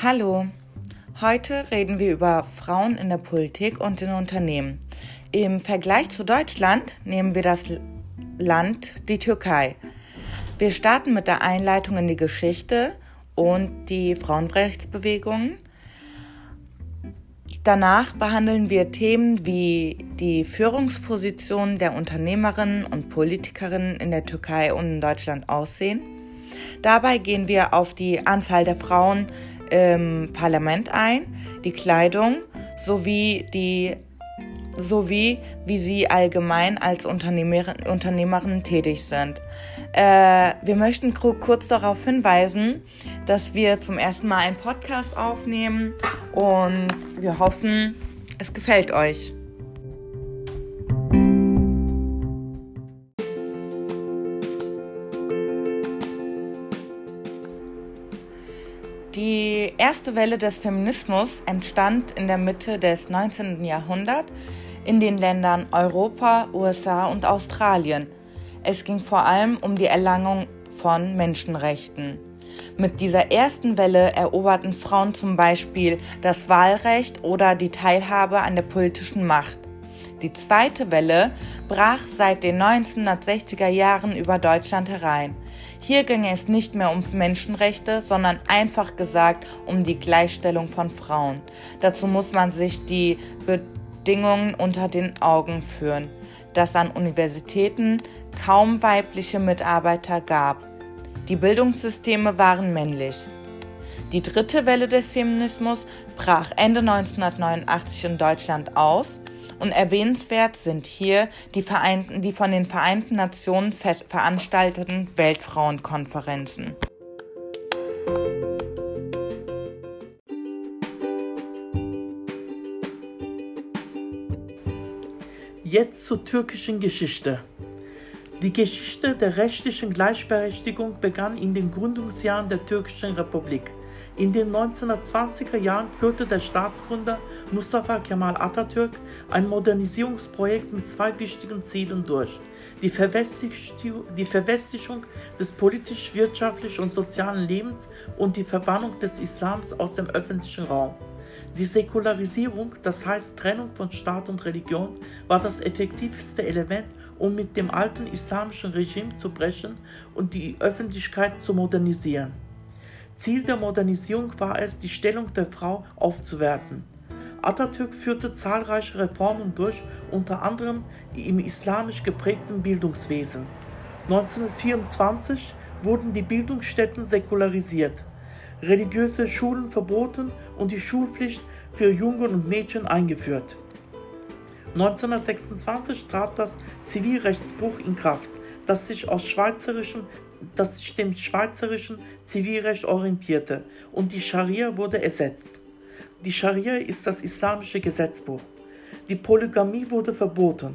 Hallo, heute reden wir über Frauen in der Politik und in Unternehmen. Im Vergleich zu Deutschland nehmen wir das Land die Türkei. Wir starten mit der Einleitung in die Geschichte und die Frauenrechtsbewegungen. Danach behandeln wir Themen wie die Führungspositionen der Unternehmerinnen und Politikerinnen in der Türkei und in Deutschland aussehen. Dabei gehen wir auf die Anzahl der Frauen im Parlament ein, die Kleidung sowie die sowie wie sie allgemein als Unternehmerin, Unternehmerin tätig sind. Äh, wir möchten kurz darauf hinweisen, dass wir zum ersten Mal einen Podcast aufnehmen und wir hoffen, es gefällt euch. Die erste Welle des Feminismus entstand in der Mitte des 19. Jahrhunderts in den Ländern Europa, USA und Australien. Es ging vor allem um die Erlangung von Menschenrechten. Mit dieser ersten Welle eroberten Frauen zum Beispiel das Wahlrecht oder die Teilhabe an der politischen Macht. Die zweite Welle brach seit den 1960er Jahren über Deutschland herein. Hier ging es nicht mehr um Menschenrechte, sondern einfach gesagt um die Gleichstellung von Frauen. Dazu muss man sich die Bedingungen unter den Augen führen, dass an Universitäten kaum weibliche Mitarbeiter gab. Die Bildungssysteme waren männlich. Die dritte Welle des Feminismus brach Ende 1989 in Deutschland aus und erwähnenswert sind hier die, Vereinten, die von den Vereinten Nationen ver veranstalteten Weltfrauenkonferenzen. Jetzt zur türkischen Geschichte. Die Geschichte der rechtlichen Gleichberechtigung begann in den Gründungsjahren der türkischen Republik. In den 1920er Jahren führte der Staatsgründer Mustafa Kemal Atatürk ein Modernisierungsprojekt mit zwei wichtigen Zielen durch. Die die Verwestlichung des politisch, wirtschaftlichen und sozialen Lebens und die Verbannung des Islams aus dem öffentlichen Raum. Die Säkularisierung, das heißt Trennung von Staat und Religion, war das effektivste Element, um mit dem alten islamischen Regime zu brechen und die Öffentlichkeit zu modernisieren. Ziel der Modernisierung war es, die Stellung der Frau aufzuwerten. Atatürk führte zahlreiche Reformen durch, unter anderem im islamisch geprägten Bildungswesen. 1924 wurden die Bildungsstätten säkularisiert religiöse Schulen verboten und die Schulpflicht für Jungen und Mädchen eingeführt. 1926 trat das Zivilrechtsbuch in Kraft, das sich, aus schweizerischen, das dem schweizerischen Zivilrecht orientierte und die Scharia wurde ersetzt. Die Scharia ist das islamische Gesetzbuch. Die Polygamie wurde verboten.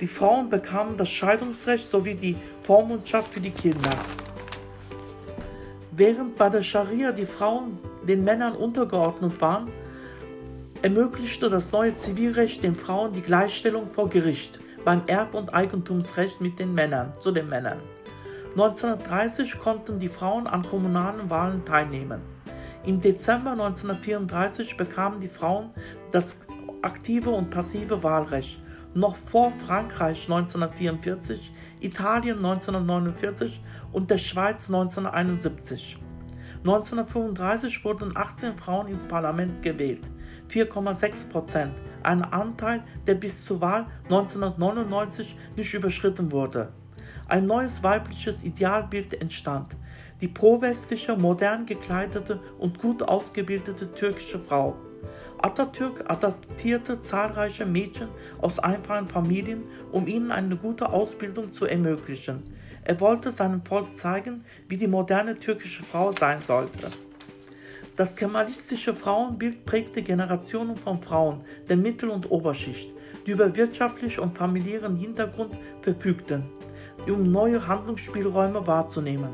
Die Frauen bekamen das Scheidungsrecht sowie die Vormundschaft für die Kinder. Während bei der Scharia die Frauen den Männern untergeordnet waren, ermöglichte das neue Zivilrecht den Frauen die Gleichstellung vor Gericht beim Erb- und Eigentumsrecht mit den Männern, zu den Männern. 1930 konnten die Frauen an kommunalen Wahlen teilnehmen. Im Dezember 1934 bekamen die Frauen das aktive und passive Wahlrecht noch vor Frankreich 1944, Italien 1949 und der Schweiz 1971. 1935 wurden 18 Frauen ins Parlament gewählt, 4,6 Prozent, ein Anteil, der bis zur Wahl 1999 nicht überschritten wurde. Ein neues weibliches Idealbild entstand, die pro-westliche, modern gekleidete und gut ausgebildete türkische Frau. Atatürk adaptierte zahlreiche Mädchen aus einfachen Familien, um ihnen eine gute Ausbildung zu ermöglichen. Er wollte seinem Volk zeigen, wie die moderne türkische Frau sein sollte. Das kemalistische Frauenbild prägte Generationen von Frauen der Mittel- und Oberschicht, die über wirtschaftlichen und familiären Hintergrund verfügten, um neue Handlungsspielräume wahrzunehmen.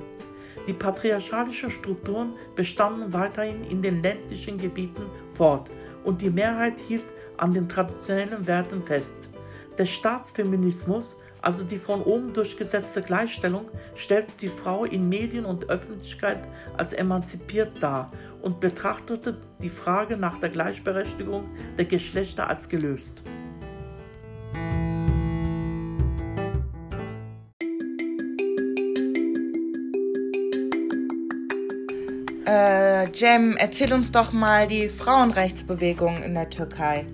Die patriarchalischen Strukturen bestanden weiterhin in den ländlichen Gebieten fort und die Mehrheit hielt an den traditionellen Werten fest. Der Staatsfeminismus, also die von oben durchgesetzte Gleichstellung, stellte die Frau in Medien und Öffentlichkeit als emanzipiert dar und betrachtete die Frage nach der Gleichberechtigung der Geschlechter als gelöst. Äh, Jem, erzähl uns doch mal die Frauenrechtsbewegung in der Türkei.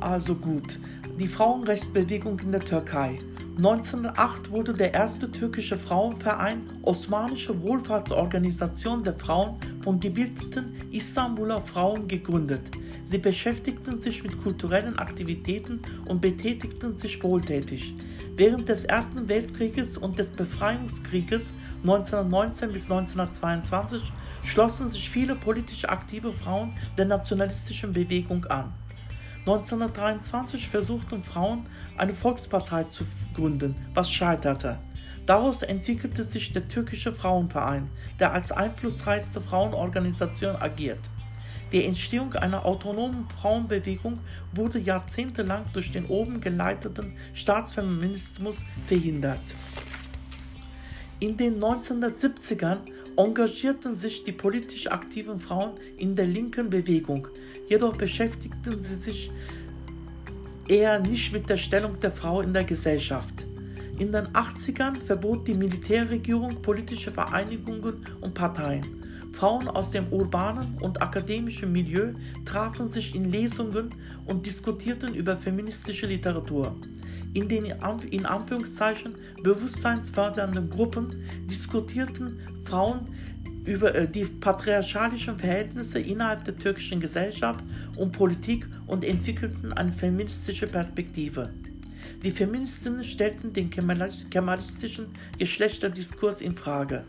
Also gut, die Frauenrechtsbewegung in der Türkei. 1908 wurde der erste türkische Frauenverein Osmanische Wohlfahrtsorganisation der Frauen von gebildeten Istanbuler Frauen gegründet. Sie beschäftigten sich mit kulturellen Aktivitäten und betätigten sich wohltätig. Während des Ersten Weltkrieges und des Befreiungskrieges 1919 bis 1922 schlossen sich viele politisch aktive Frauen der nationalistischen Bewegung an. 1923 versuchten Frauen, eine Volkspartei zu gründen, was scheiterte. Daraus entwickelte sich der türkische Frauenverein, der als einflussreichste Frauenorganisation agiert. Die Entstehung einer autonomen Frauenbewegung wurde jahrzehntelang durch den oben geleiteten Staatsfeminismus verhindert. In den 1970ern engagierten sich die politisch aktiven Frauen in der linken Bewegung, jedoch beschäftigten sie sich eher nicht mit der Stellung der Frau in der Gesellschaft. In den 80ern verbot die Militärregierung politische Vereinigungen und Parteien. Frauen aus dem urbanen und akademischen Milieu trafen sich in Lesungen und diskutierten über feministische Literatur. In den in Anführungszeichen bewusstseinsfördernden Gruppen diskutierten Frauen über äh, die patriarchalischen Verhältnisse innerhalb der türkischen Gesellschaft und Politik und entwickelten eine feministische Perspektive. Die Feministinnen stellten den kemalistischen Geschlechterdiskurs in Frage.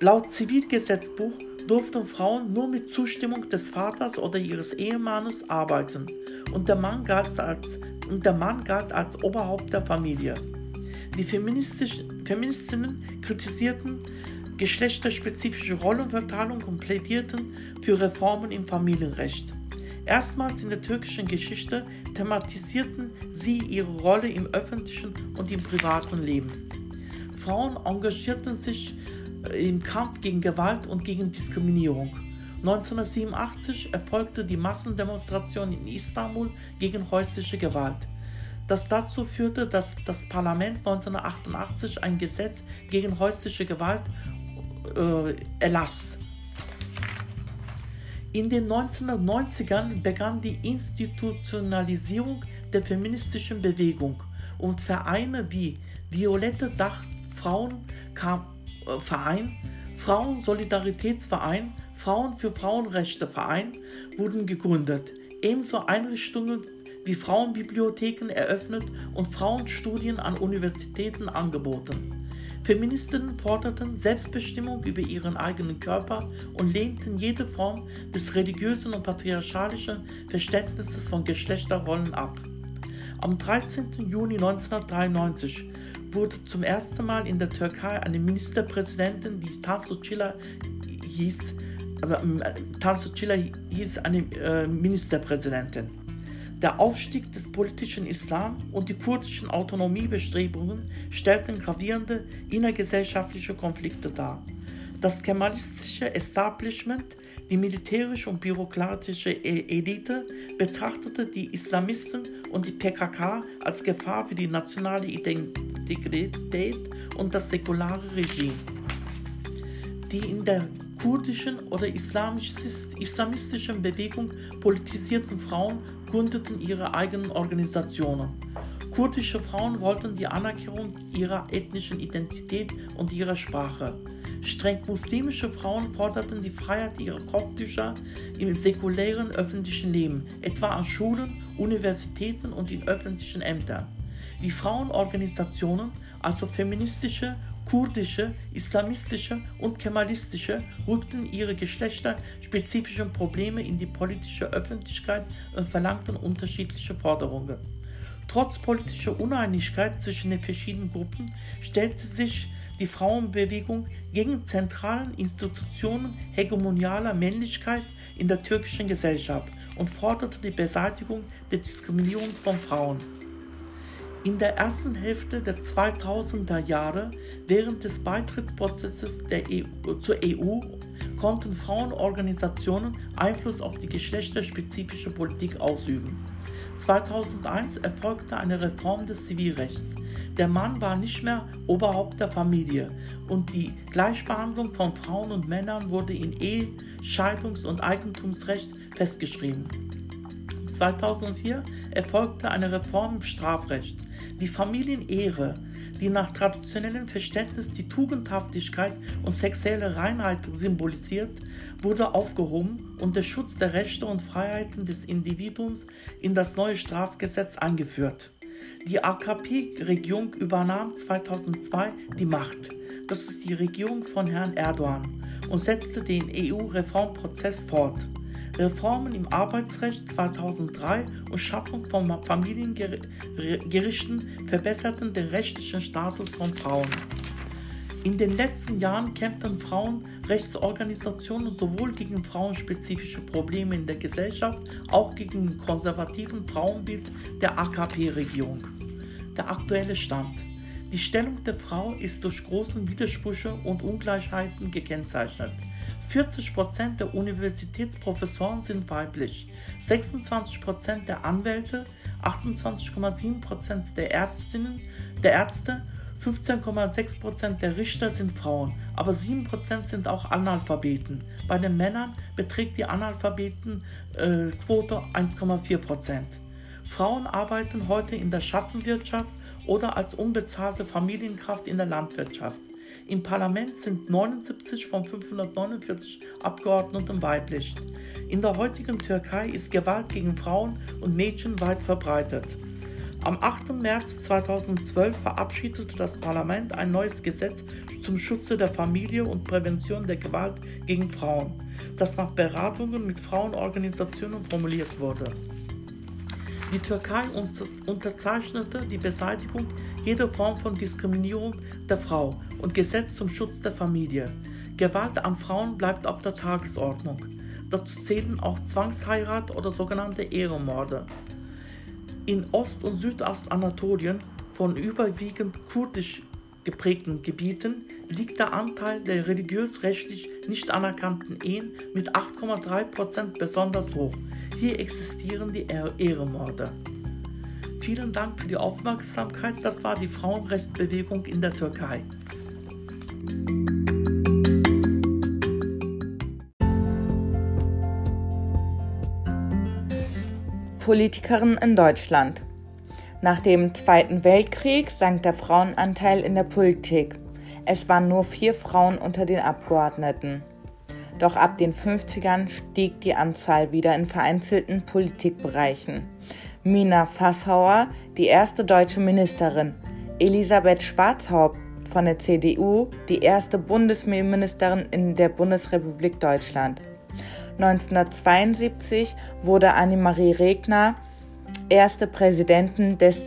Laut Zivilgesetzbuch durften Frauen nur mit Zustimmung des Vaters oder ihres Ehemannes arbeiten und der Mann galt als, und der Mann galt als Oberhaupt der Familie. Die Feministinnen kritisierten geschlechterspezifische Rollenverteilung und plädierten für Reformen im Familienrecht. Erstmals in der türkischen Geschichte thematisierten sie ihre Rolle im öffentlichen und im privaten Leben. Frauen engagierten sich im Kampf gegen Gewalt und gegen Diskriminierung. 1987 erfolgte die Massendemonstration in Istanbul gegen häusliche Gewalt das dazu führte, dass das Parlament 1988 ein Gesetz gegen häusliche Gewalt äh, erlass. In den 1990ern begann die Institutionalisierung der feministischen Bewegung und Vereine wie Violette Dach Frauenverein, äh, Frauensolidaritätsverein, Frauen für Frauenrechte Verein wurden gegründet. Ebenso Einrichtungen wie Frauenbibliotheken eröffnet und Frauenstudien an Universitäten angeboten. Feministinnen forderten Selbstbestimmung über ihren eigenen Körper und lehnten jede Form des religiösen und patriarchalischen Verständnisses von Geschlechterrollen ab. Am 13. Juni 1993 wurde zum ersten Mal in der Türkei eine Ministerpräsidentin, die Tansu Çiller hieß, also äh, Tansu Çiller hieß eine äh, Ministerpräsidentin. Der Aufstieg des politischen Islam und die kurdischen Autonomiebestrebungen stellten gravierende innergesellschaftliche Konflikte dar. Das kemalistische Establishment, die militärische und bürokratische e- Elite betrachtete die Islamisten und die PKK als Gefahr für die nationale Integrität und das säkulare Regime. Die in der kurdischen oder islamistischen Bewegung politisierten Frauen gründeten ihre eigenen Organisationen. Kurdische Frauen wollten die Anerkennung ihrer ethnischen Identität und ihrer Sprache. Streng muslimische Frauen forderten die Freiheit ihrer Kopftücher im säkulären öffentlichen Leben, etwa an Schulen, Universitäten und in öffentlichen Ämtern. Die Frauenorganisationen, also feministische kurdische, islamistische und kemalistische rückten ihre geschlechterspezifischen Probleme in die politische Öffentlichkeit und verlangten unterschiedliche Forderungen. Trotz politischer Uneinigkeit zwischen den verschiedenen Gruppen stellte sich die Frauenbewegung gegen zentralen Institutionen hegemonialer Männlichkeit in der türkischen Gesellschaft und forderte die Beseitigung der Diskriminierung von Frauen. In der ersten Hälfte der 2000er Jahre, während des Beitrittsprozesses EU, zur EU, konnten Frauenorganisationen Einfluss auf die geschlechterspezifische Politik ausüben. 2001 erfolgte eine Reform des Zivilrechts. Der Mann war nicht mehr Oberhaupt der Familie und die Gleichbehandlung von Frauen und Männern wurde in Ehe, Scheidungs- und Eigentumsrecht festgeschrieben. 2004 erfolgte eine Reform im Strafrecht. Die Familienehre, die nach traditionellem Verständnis die Tugendhaftigkeit und sexuelle Reinheit symbolisiert, wurde aufgehoben und der Schutz der Rechte und Freiheiten des Individuums in das neue Strafgesetz eingeführt. Die AKP-Regierung übernahm 2002 die Macht. Das ist die Regierung von Herrn Erdogan und setzte den EU-Reformprozess fort. Reformen im Arbeitsrecht 2003 und Schaffung von Familiengerichten verbesserten den rechtlichen Status von Frauen. In den letzten Jahren kämpften Frauenrechtsorganisationen sowohl gegen frauenspezifische Probleme in der Gesellschaft, auch gegen den konservativen Frauenbild der AKP-Regierung. Der aktuelle Stand. Die Stellung der Frau ist durch große Widersprüche und Ungleichheiten gekennzeichnet. 40% der Universitätsprofessoren sind weiblich, 26% der Anwälte, 28,7% der Ärztinnen, der Ärzte, 15,6% der Richter sind Frauen, aber 7% sind auch Analphabeten. Bei den Männern beträgt die Analphabetenquote äh, 1,4%. Frauen arbeiten heute in der Schattenwirtschaft oder als unbezahlte Familienkraft in der Landwirtschaft. Im Parlament sind 79 von 549 Abgeordneten weiblich. In der heutigen Türkei ist Gewalt gegen Frauen und Mädchen weit verbreitet. Am 8. März 2012 verabschiedete das Parlament ein neues Gesetz zum Schutze der Familie und Prävention der Gewalt gegen Frauen, das nach Beratungen mit Frauenorganisationen formuliert wurde. Die Türkei unterzeichnete die Beseitigung jeder Form von Diskriminierung der Frau und Gesetz zum Schutz der Familie. Gewalt an Frauen bleibt auf der Tagesordnung. Dazu zählen auch Zwangsheirat oder sogenannte Ehrenmorde. In Ost- und Südostanatolien, von überwiegend kurdisch geprägten Gebieten, liegt der Anteil der religiös-rechtlich nicht anerkannten Ehen mit 8,3% besonders hoch. Hier existieren die Ehrenmorde. Vielen Dank für die Aufmerksamkeit. Das war die Frauenrechtsbewegung in der Türkei. Politikerin in Deutschland. Nach dem Zweiten Weltkrieg sank der Frauenanteil in der Politik. Es waren nur vier Frauen unter den Abgeordneten. Doch ab den 50ern stieg die Anzahl wieder in vereinzelten Politikbereichen. Mina Fasshauer, die erste deutsche Ministerin, Elisabeth Schwarzhaupt von der CDU, die erste Bundesministerin in der Bundesrepublik Deutschland. 1972 wurde Annemarie Regner erste Präsidentin des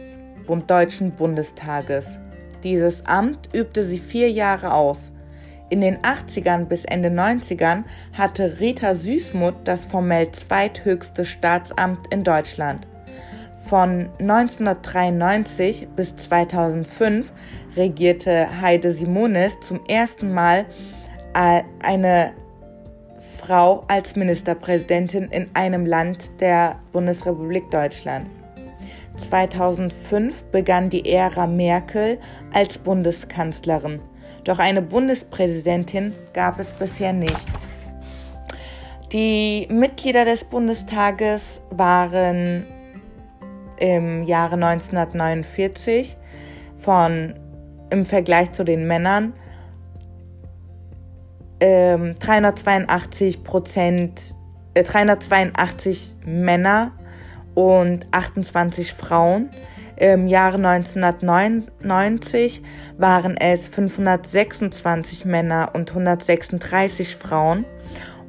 Deutschen Bundestages. Dieses Amt übte sie vier Jahre aus. In den 80ern bis Ende 90ern hatte Rita Süßmuth das formell zweithöchste Staatsamt in Deutschland. Von 1993 bis 2005 regierte Heide Simonis zum ersten Mal eine Frau als Ministerpräsidentin in einem Land der Bundesrepublik Deutschland. 2005 begann die Ära Merkel als Bundeskanzlerin. Doch eine Bundespräsidentin gab es bisher nicht. Die Mitglieder des Bundestages waren im Jahre 1949 von im Vergleich zu den Männern ähm, 382 Prozent, äh, 382 Männer und 28 Frauen. Im Jahre 1999 waren es 526 Männer und 136 Frauen.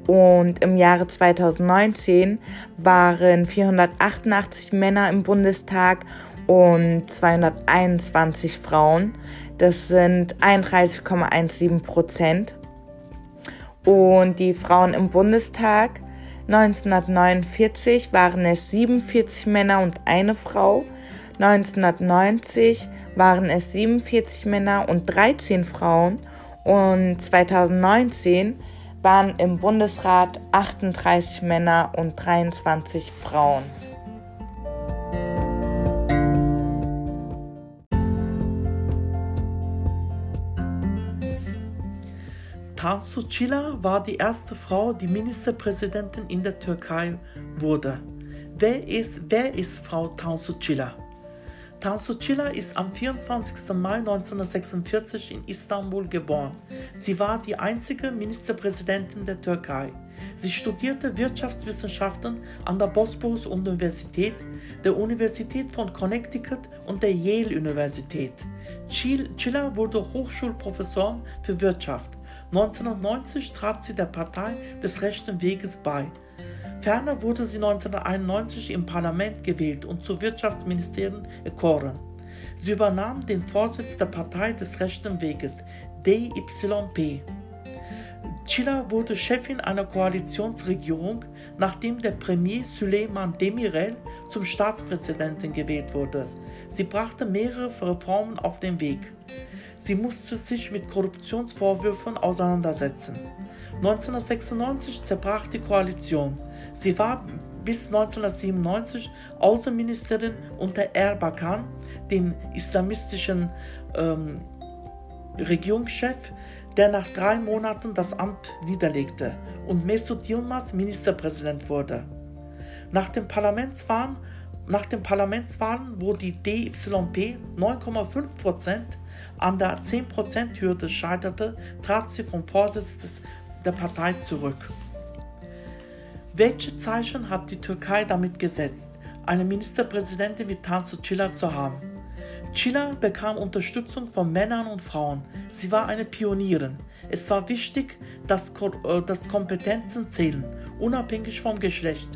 Und im Jahre 2019 waren 488 Männer im Bundestag und 221 Frauen. Das sind 31,17 Prozent. Und die Frauen im Bundestag 1949 waren es 47 Männer und eine Frau. 1990 waren es 47 Männer und 13 Frauen und 2019 waren im Bundesrat 38 Männer und 23 Frauen. Tansu Çiller war die erste Frau, die Ministerpräsidentin in der Türkei wurde. Wer ist, wer ist Frau Tansu Çiller? Tansu Çiller ist am 24. Mai 1946 in Istanbul geboren. Sie war die einzige Ministerpräsidentin der Türkei. Sie studierte Wirtschaftswissenschaften an der Bosporus-Universität, der Universität von Connecticut und der Yale-Universität. Chiller wurde Hochschulprofessorin für Wirtschaft. 1990 trat sie der Partei des Rechten Weges bei. Ferner wurde sie 1991 im Parlament gewählt und zur Wirtschaftsministerin erkoren. Sie übernahm den Vorsitz der Partei des Rechten Weges, DYP. Chila wurde Chefin einer Koalitionsregierung, nachdem der Premier Süleyman Demirel zum Staatspräsidenten gewählt wurde. Sie brachte mehrere Reformen auf den Weg. Sie musste sich mit Korruptionsvorwürfen auseinandersetzen. 1996 zerbrach die Koalition. Sie war bis 1997 Außenministerin unter Erbakan, dem islamistischen ähm, Regierungschef, der nach drei Monaten das Amt niederlegte und Mesut Yilmaz Ministerpräsident wurde. Nach den Parlamentswahlen, nach den Parlamentswahlen wo die DYP 9,5% an der 10%-Hürde scheiterte, trat sie vom Vorsitz des, der Partei zurück. Welche Zeichen hat die Türkei damit gesetzt, eine Ministerpräsidentin wie Tansu Çiller zu haben? Çiller bekam Unterstützung von Männern und Frauen. Sie war eine Pionierin. Es war wichtig, dass, äh, dass Kompetenzen zählen, unabhängig vom Geschlecht.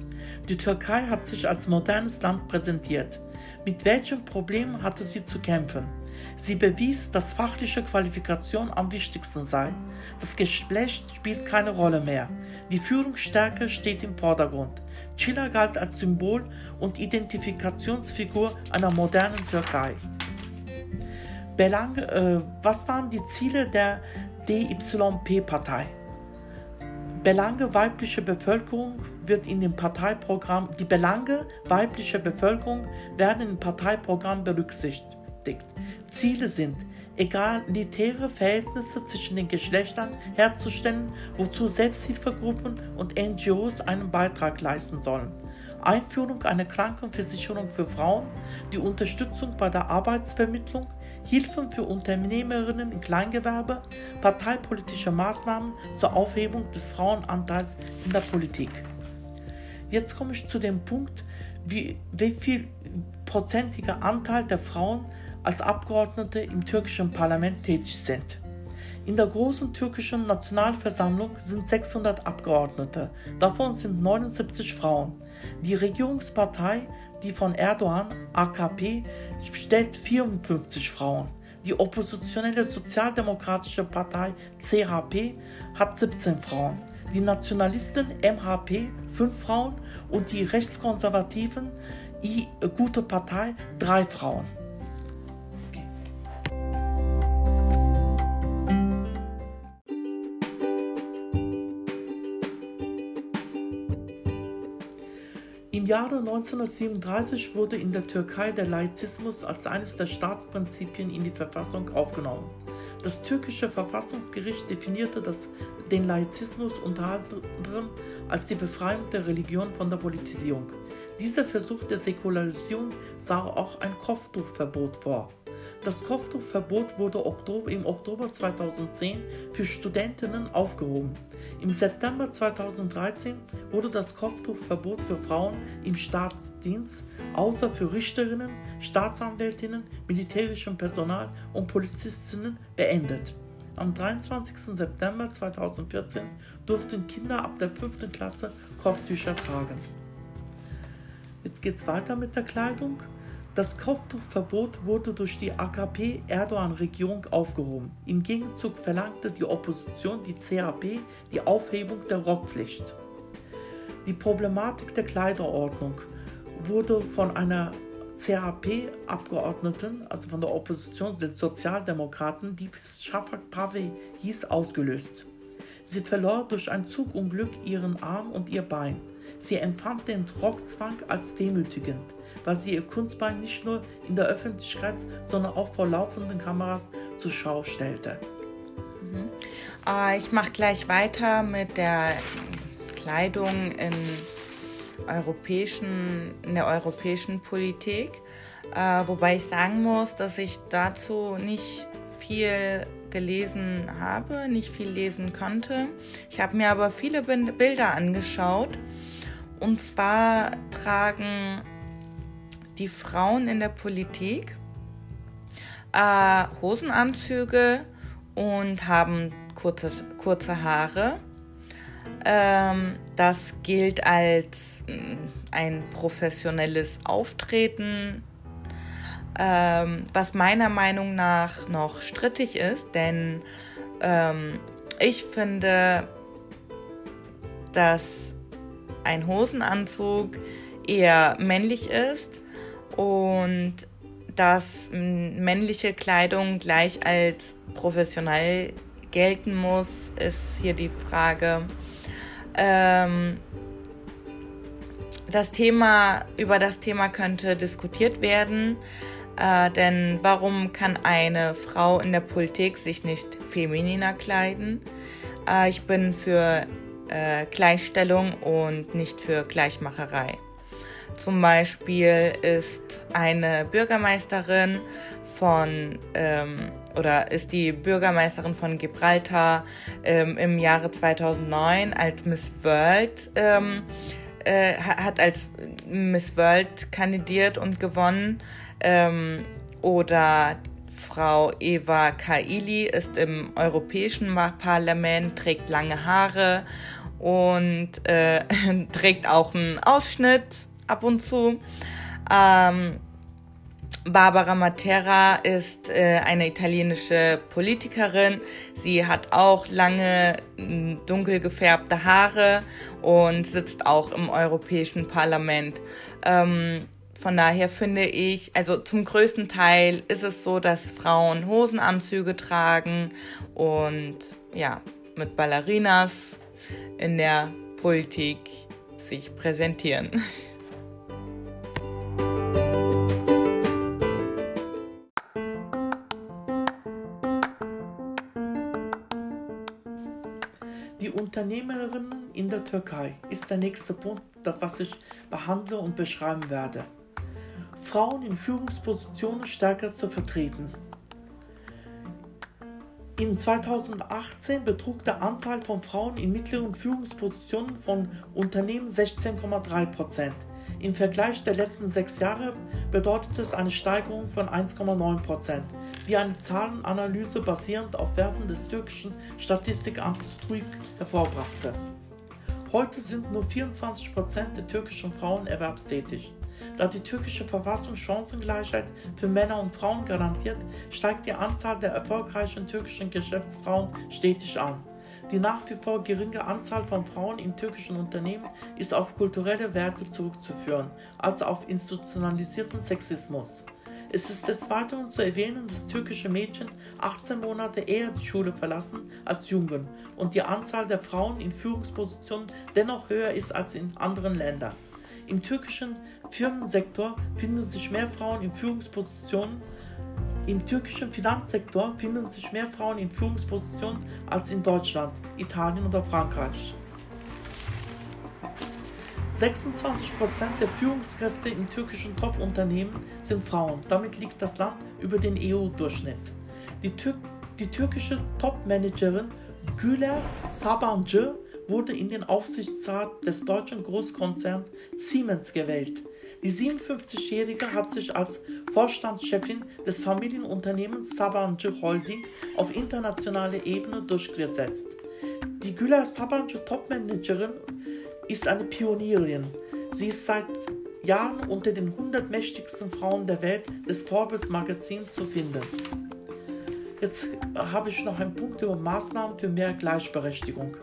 Die Türkei hat sich als modernes Land präsentiert. Mit welchen Problemen hatte sie zu kämpfen? Sie bewies, dass fachliche Qualifikation am wichtigsten sei. Das Geschlecht spielt keine Rolle mehr. Die Führungsstärke steht im Vordergrund. Chilla galt als Symbol und Identifikationsfigur einer modernen Türkei. Belang, äh, was waren die Ziele der DYP-Partei? Belange weiblicher Bevölkerung wird in dem Parteiprogramm, die Belange weiblicher Bevölkerung werden im Parteiprogramm berücksichtigt. Ziele sind, egalitäre Verhältnisse zwischen den Geschlechtern herzustellen, wozu Selbsthilfegruppen und NGOs einen Beitrag leisten sollen. Einführung einer Krankenversicherung für Frauen, die Unterstützung bei der Arbeitsvermittlung, Hilfen für Unternehmerinnen im Kleingewerbe, parteipolitische Maßnahmen zur Aufhebung des Frauenanteils in der Politik. Jetzt komme ich zu dem Punkt, wie, wie viel prozentiger Anteil der Frauen als Abgeordnete im türkischen Parlament tätig sind. In der großen türkischen Nationalversammlung sind 600 Abgeordnete, davon sind 79 Frauen. Die Regierungspartei, die von Erdogan, AKP, stellt 54 Frauen. Die oppositionelle Sozialdemokratische Partei CHP hat 17 Frauen. Die Nationalisten MHP 5 Frauen und die rechtskonservativen I Gute Partei 3 Frauen. Jahre 1937 wurde in der Türkei der Laizismus als eines der Staatsprinzipien in die Verfassung aufgenommen. Das türkische Verfassungsgericht definierte das, den Laizismus unter anderem als die Befreiung der Religion von der Politisierung. Dieser Versuch der Säkularisierung sah auch ein Kopftuchverbot vor. Das Kopftuchverbot wurde im Oktober 2010 für Studentinnen aufgehoben. Im September 2013 wurde das Kopftuchverbot für Frauen im Staatsdienst außer für Richterinnen, Staatsanwältinnen, militärischem Personal und Polizistinnen beendet. Am 23. September 2014 durften Kinder ab der 5. Klasse Kopftücher tragen. Jetzt geht es weiter mit der Kleidung. Das Kopftuchverbot wurde durch die AKP-Erdogan-Regierung aufgehoben. Im Gegenzug verlangte die Opposition, die CHP, die Aufhebung der Rockpflicht. Die Problematik der Kleiderordnung wurde von einer CHP-Abgeordneten, also von der Opposition, den Sozialdemokraten, die Shafak Pave hieß, ausgelöst. Sie verlor durch ein Zugunglück ihren Arm und ihr Bein. Sie empfand den Rockzwang als demütigend, weil sie ihr Kunstbein nicht nur in der Öffentlichkeit, sondern auch vor laufenden Kameras zur Schau stellte. Mhm. Äh, ich mache gleich weiter mit der Kleidung in, europäischen, in der europäischen Politik, äh, wobei ich sagen muss, dass ich dazu nicht viel gelesen habe, nicht viel lesen konnte. Ich habe mir aber viele Bilder angeschaut. Und zwar tragen die Frauen in der Politik äh, Hosenanzüge und haben kurze, kurze Haare. Ähm, das gilt als mm, ein professionelles Auftreten ähm, was meiner Meinung nach noch strittig ist, denn ähm, ich finde, dass ein Hosenanzug eher männlich ist und dass männliche Kleidung gleich als professionell gelten muss, ist hier die Frage. Ähm, das Thema, über das Thema könnte diskutiert werden. Äh, denn warum kann eine Frau in der Politik sich nicht femininer kleiden? Äh, ich bin für äh, Gleichstellung und nicht für Gleichmacherei. Zum Beispiel ist eine Bürgermeisterin von ähm, oder ist die Bürgermeisterin von Gibraltar ähm, im Jahre 2009 als Miss World ähm, äh, hat als Miss World kandidiert und gewonnen. Ähm, oder Frau Eva Kaili ist im Europäischen Parlament, trägt lange Haare und äh, trägt auch einen Ausschnitt ab und zu. Ähm, Barbara Matera ist äh, eine italienische Politikerin. Sie hat auch lange dunkel gefärbte Haare und sitzt auch im Europäischen Parlament. Ähm, von daher finde ich, also zum größten Teil ist es so, dass Frauen Hosenanzüge tragen und ja, mit Ballerinas in der Politik sich präsentieren. Unternehmerinnen in der Türkei ist der nächste Punkt, was ich behandle und beschreiben werde. Frauen in Führungspositionen stärker zu vertreten. In 2018 betrug der Anteil von Frauen in mittleren Führungspositionen von Unternehmen 16,3 Prozent. Im Vergleich der letzten sechs Jahre bedeutet es eine Steigerung von 1,9 Prozent, wie eine Zahlenanalyse basierend auf Werten des türkischen Statistikamtes TÜİK hervorbrachte. Heute sind nur 24 Prozent der türkischen Frauen erwerbstätig. Da die türkische Verfassung Chancengleichheit für Männer und Frauen garantiert, steigt die Anzahl der erfolgreichen türkischen Geschäftsfrauen stetig an. Die nach wie vor geringe Anzahl von Frauen in türkischen Unternehmen ist auf kulturelle Werte zurückzuführen, als auf institutionalisierten Sexismus. Es ist des Weiteren zu erwähnen, dass türkische Mädchen 18 Monate eher die Schule verlassen als Jungen und die Anzahl der Frauen in Führungspositionen dennoch höher ist als in anderen Ländern. Im türkischen Firmensektor finden sich mehr Frauen in Führungspositionen. Im türkischen Finanzsektor finden sich mehr Frauen in Führungspositionen als in Deutschland, Italien oder Frankreich. 26% der Führungskräfte in türkischen Top-Unternehmen sind Frauen. Damit liegt das Land über den EU-Durchschnitt. Die, Tür die türkische Top-Managerin Güler Sabancı wurde in den Aufsichtsrat des deutschen Großkonzerns Siemens gewählt. Die 57-Jährige hat sich als Vorstandschefin des Familienunternehmens Sabancı Holding auf internationaler Ebene durchgesetzt. Die Güler Sabancı Topmanagerin ist eine Pionierin. Sie ist seit Jahren unter den 100 mächtigsten Frauen der Welt des Forbes Magazins zu finden. Jetzt habe ich noch einen Punkt über Maßnahmen für mehr Gleichberechtigung.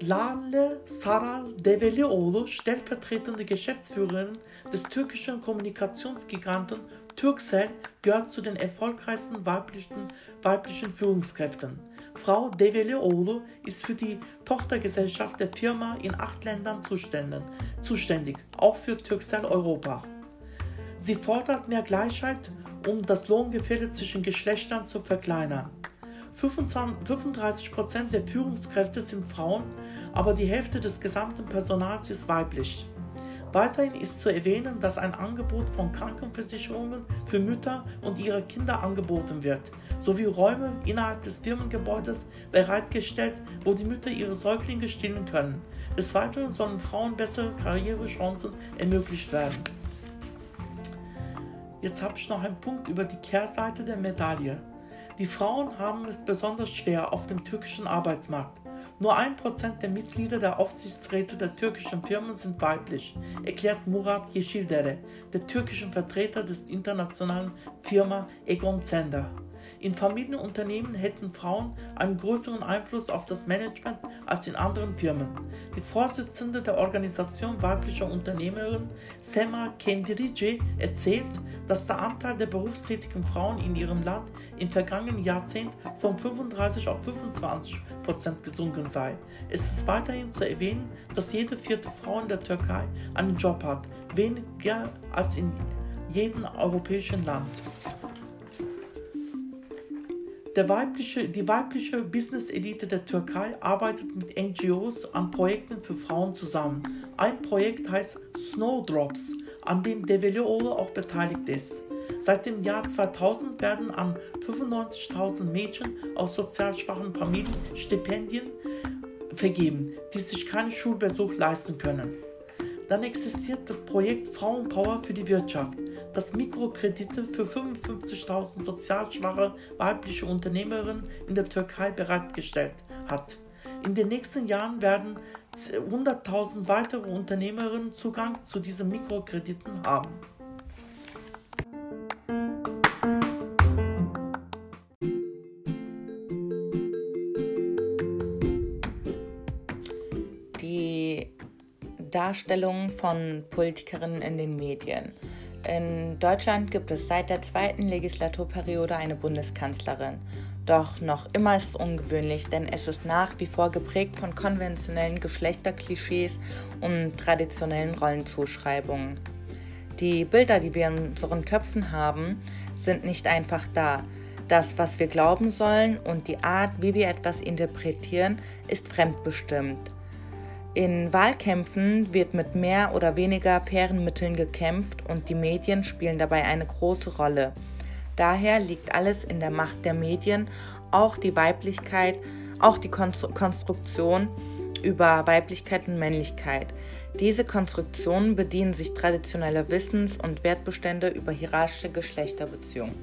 Lale Saral Develioğlu, stellvertretende Geschäftsführerin des türkischen Kommunikationsgiganten Turkcell, gehört zu den erfolgreichsten weiblichen, weiblichen Führungskräften. Frau Develioğlu ist für die Tochtergesellschaft der Firma in acht Ländern zuständig, auch für Turkcell Europa. Sie fordert mehr Gleichheit, um das Lohngefälle zwischen Geschlechtern zu verkleinern. 35% der Führungskräfte sind Frauen, aber die Hälfte des gesamten Personals ist weiblich. Weiterhin ist zu erwähnen, dass ein Angebot von Krankenversicherungen für Mütter und ihre Kinder angeboten wird, sowie Räume innerhalb des Firmengebäudes bereitgestellt, wo die Mütter ihre Säuglinge stillen können. Des Weiteren sollen Frauen bessere Karrierechancen ermöglicht werden. Jetzt habe ich noch einen Punkt über die Kehrseite der Medaille. Die Frauen haben es besonders schwer auf dem türkischen Arbeitsmarkt. Nur ein Prozent der Mitglieder der Aufsichtsräte der türkischen Firmen sind weiblich, erklärt Murat Yeşildere, der türkischen Vertreter des internationalen Firma Egon Zender. In Familienunternehmen hätten Frauen einen größeren Einfluss auf das Management als in anderen Firmen. Die Vorsitzende der Organisation weiblicher Unternehmerinnen, Sema Kendirici, erzählt, dass der Anteil der berufstätigen Frauen in ihrem Land im vergangenen Jahrzehnt von 35 auf 25 Prozent gesunken sei. Es ist weiterhin zu erwähnen, dass jede vierte Frau in der Türkei einen Job hat, weniger als in jedem europäischen Land. Weibliche, die weibliche Business-Elite der Türkei arbeitet mit NGOs an Projekten für Frauen zusammen. Ein Projekt heißt Snowdrops, an dem Develioğlu auch beteiligt ist. Seit dem Jahr 2000 werden an 95.000 Mädchen aus sozial schwachen Familien Stipendien vergeben, die sich keinen Schulbesuch leisten können. Dann existiert das Projekt Frauenpower für die Wirtschaft, das Mikrokredite für 55.000 sozial schwache weibliche Unternehmerinnen in der Türkei bereitgestellt hat. In den nächsten Jahren werden 100.000 weitere Unternehmerinnen Zugang zu diesen Mikrokrediten haben. Darstellung von Politikerinnen in den Medien. In Deutschland gibt es seit der zweiten Legislaturperiode eine Bundeskanzlerin. Doch noch immer ist es ungewöhnlich, denn es ist nach wie vor geprägt von konventionellen Geschlechterklischees und traditionellen Rollenzuschreibungen. Die Bilder, die wir in unseren Köpfen haben, sind nicht einfach da. Das, was wir glauben sollen und die Art, wie wir etwas interpretieren, ist fremdbestimmt. In Wahlkämpfen wird mit mehr oder weniger fairen Mitteln gekämpft und die Medien spielen dabei eine große Rolle. Daher liegt alles in der Macht der Medien, auch die Weiblichkeit, auch die Konstruktion über Weiblichkeit und Männlichkeit. Diese Konstruktionen bedienen sich traditioneller Wissens- und Wertbestände über hierarchische Geschlechterbeziehungen.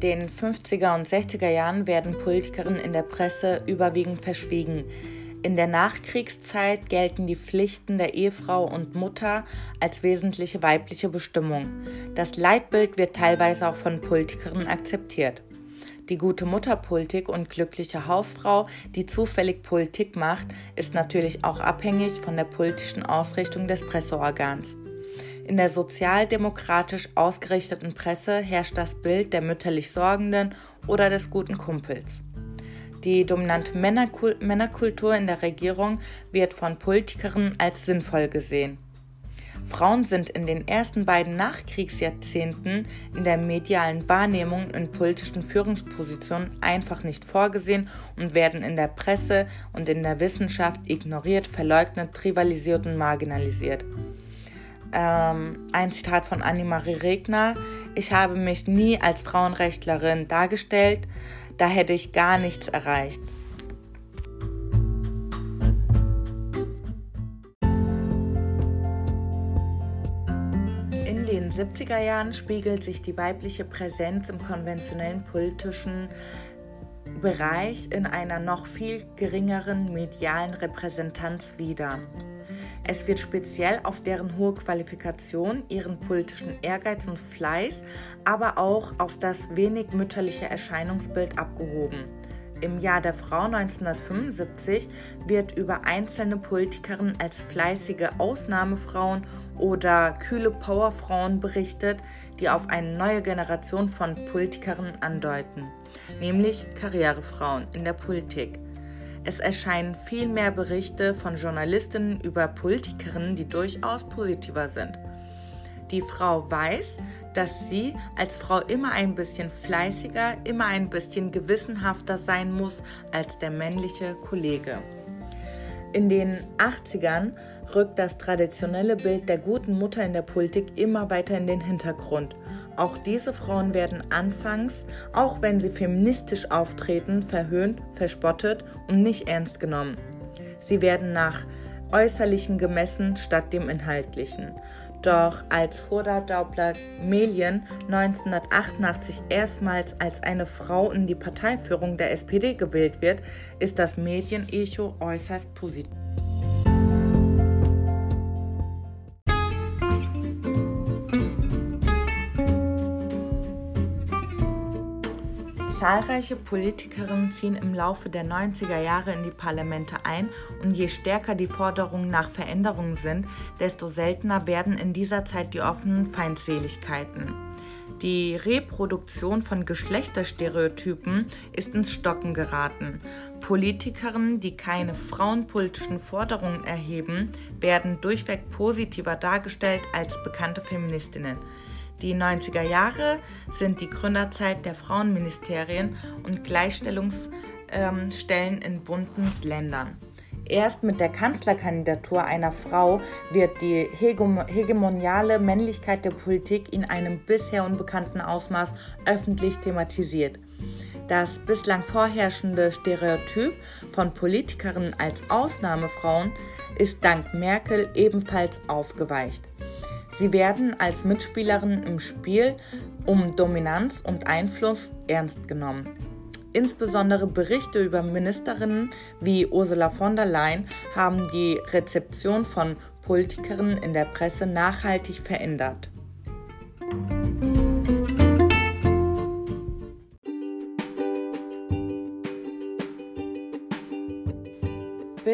Den 50er und 60er Jahren werden Politikerinnen in der Presse überwiegend verschwiegen. In der Nachkriegszeit gelten die Pflichten der Ehefrau und Mutter als wesentliche weibliche Bestimmung. Das Leitbild wird teilweise auch von Politikerinnen akzeptiert. Die gute Mutterpolitik und glückliche Hausfrau, die zufällig Politik macht, ist natürlich auch abhängig von der politischen Ausrichtung des Presseorgans. In der sozialdemokratisch ausgerichteten Presse herrscht das Bild der mütterlich Sorgenden oder des guten Kumpels. Die dominante Männerkultur in der Regierung wird von Politikern als sinnvoll gesehen. Frauen sind in den ersten beiden Nachkriegsjahrzehnten in der medialen Wahrnehmung in politischen Führungspositionen einfach nicht vorgesehen und werden in der Presse und in der Wissenschaft ignoriert, verleugnet, trivialisiert und marginalisiert ähm, ein Zitat von Annemarie Regner. Ich habe mich nie als Frauenrechtlerin dargestellt, da hätte ich gar nichts erreicht. In den 70er Jahren spiegelt sich die weibliche Präsenz im konventionellen politischen Bereich in einer noch viel geringeren medialen Repräsentanz wider. Es wird speziell auf deren hohe Qualifikation, ihren politischen Ehrgeiz und Fleiß, aber auch auf das wenig mütterliche Erscheinungsbild abgehoben. Im Jahr der Frau 1975 wird über einzelne Politikerinnen als fleißige Ausnahmefrauen oder kühle Powerfrauen berichtet, die auf eine neue Generation von Politikerinnen andeuten, nämlich Karrierefrauen in der Politik. Es erscheinen viel mehr Berichte von Journalistinnen über Politikerinnen, die durchaus positiver sind. Die Frau weiß, dass sie als Frau immer ein bisschen fleißiger, immer ein bisschen gewissenhafter sein muss als der männliche Kollege. In den 80ern rückt das traditionelle Bild der guten Mutter in der Politik immer weiter in den Hintergrund. Auch diese Frauen werden anfangs, auch wenn sie feministisch auftreten, verhöhnt, verspottet und nicht ernst genommen. Sie werden nach Äußerlichen gemessen statt dem Inhaltlichen. Doch als Hoda Daubler Melien 1988 erstmals als eine Frau in die Parteiführung der SPD gewählt wird, ist das Medienecho äußerst positiv. Zahlreiche Politikerinnen ziehen im Laufe der 90er Jahre in die Parlamente ein und je stärker die Forderungen nach Veränderungen sind, desto seltener werden in dieser Zeit die offenen Feindseligkeiten. Die Reproduktion von Geschlechterstereotypen ist ins Stocken geraten. Politikerinnen, die keine frauenpolitischen Forderungen erheben, werden durchweg positiver dargestellt als bekannte Feministinnen. Die 90er Jahre sind die Gründerzeit der Frauenministerien und Gleichstellungsstellen in bunten Ländern. Erst mit der Kanzlerkandidatur einer Frau wird die hegemoniale Männlichkeit der Politik in einem bisher unbekannten Ausmaß öffentlich thematisiert. Das bislang vorherrschende Stereotyp von Politikerinnen als Ausnahmefrauen ist dank Merkel ebenfalls aufgeweicht. Sie werden als Mitspielerin im Spiel um Dominanz und Einfluss ernst genommen. Insbesondere Berichte über Ministerinnen wie Ursula von der Leyen haben die Rezeption von Politikerinnen in der Presse nachhaltig verändert.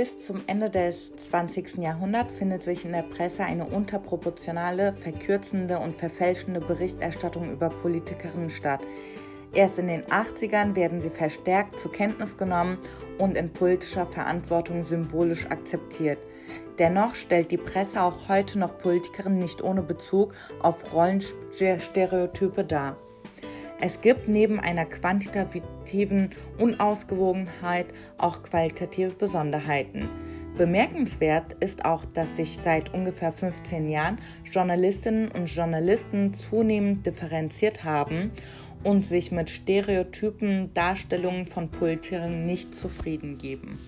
Bis zum Ende des 20. Jahrhunderts findet sich in der Presse eine unterproportionale, verkürzende und verfälschende Berichterstattung über Politikerinnen statt. Erst in den 80ern werden sie verstärkt zur Kenntnis genommen und in politischer Verantwortung symbolisch akzeptiert. Dennoch stellt die Presse auch heute noch Politikerinnen nicht ohne Bezug auf Rollenstereotype dar. Es gibt neben einer quantitativen Unausgewogenheit auch qualitative Besonderheiten. Bemerkenswert ist auch, dass sich seit ungefähr 15 Jahren Journalistinnen und Journalisten zunehmend differenziert haben und sich mit stereotypen Darstellungen von Politikern nicht zufrieden geben.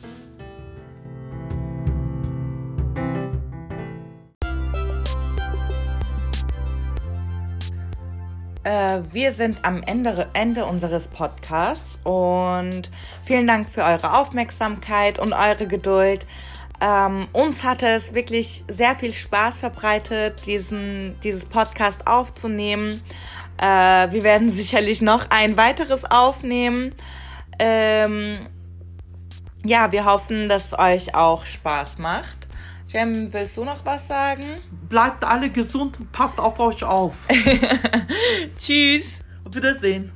Wir sind am Ende, Ende unseres Podcasts und vielen Dank für eure Aufmerksamkeit und eure Geduld. Ähm, uns hat es wirklich sehr viel Spaß verbreitet, diesen, dieses Podcast aufzunehmen. Äh, wir werden sicherlich noch ein weiteres aufnehmen. Ähm, ja, wir hoffen, dass es euch auch Spaß macht. Jem, willst du noch was sagen? Bleibt alle gesund und passt auf euch auf. Tschüss. Auf Wiedersehen.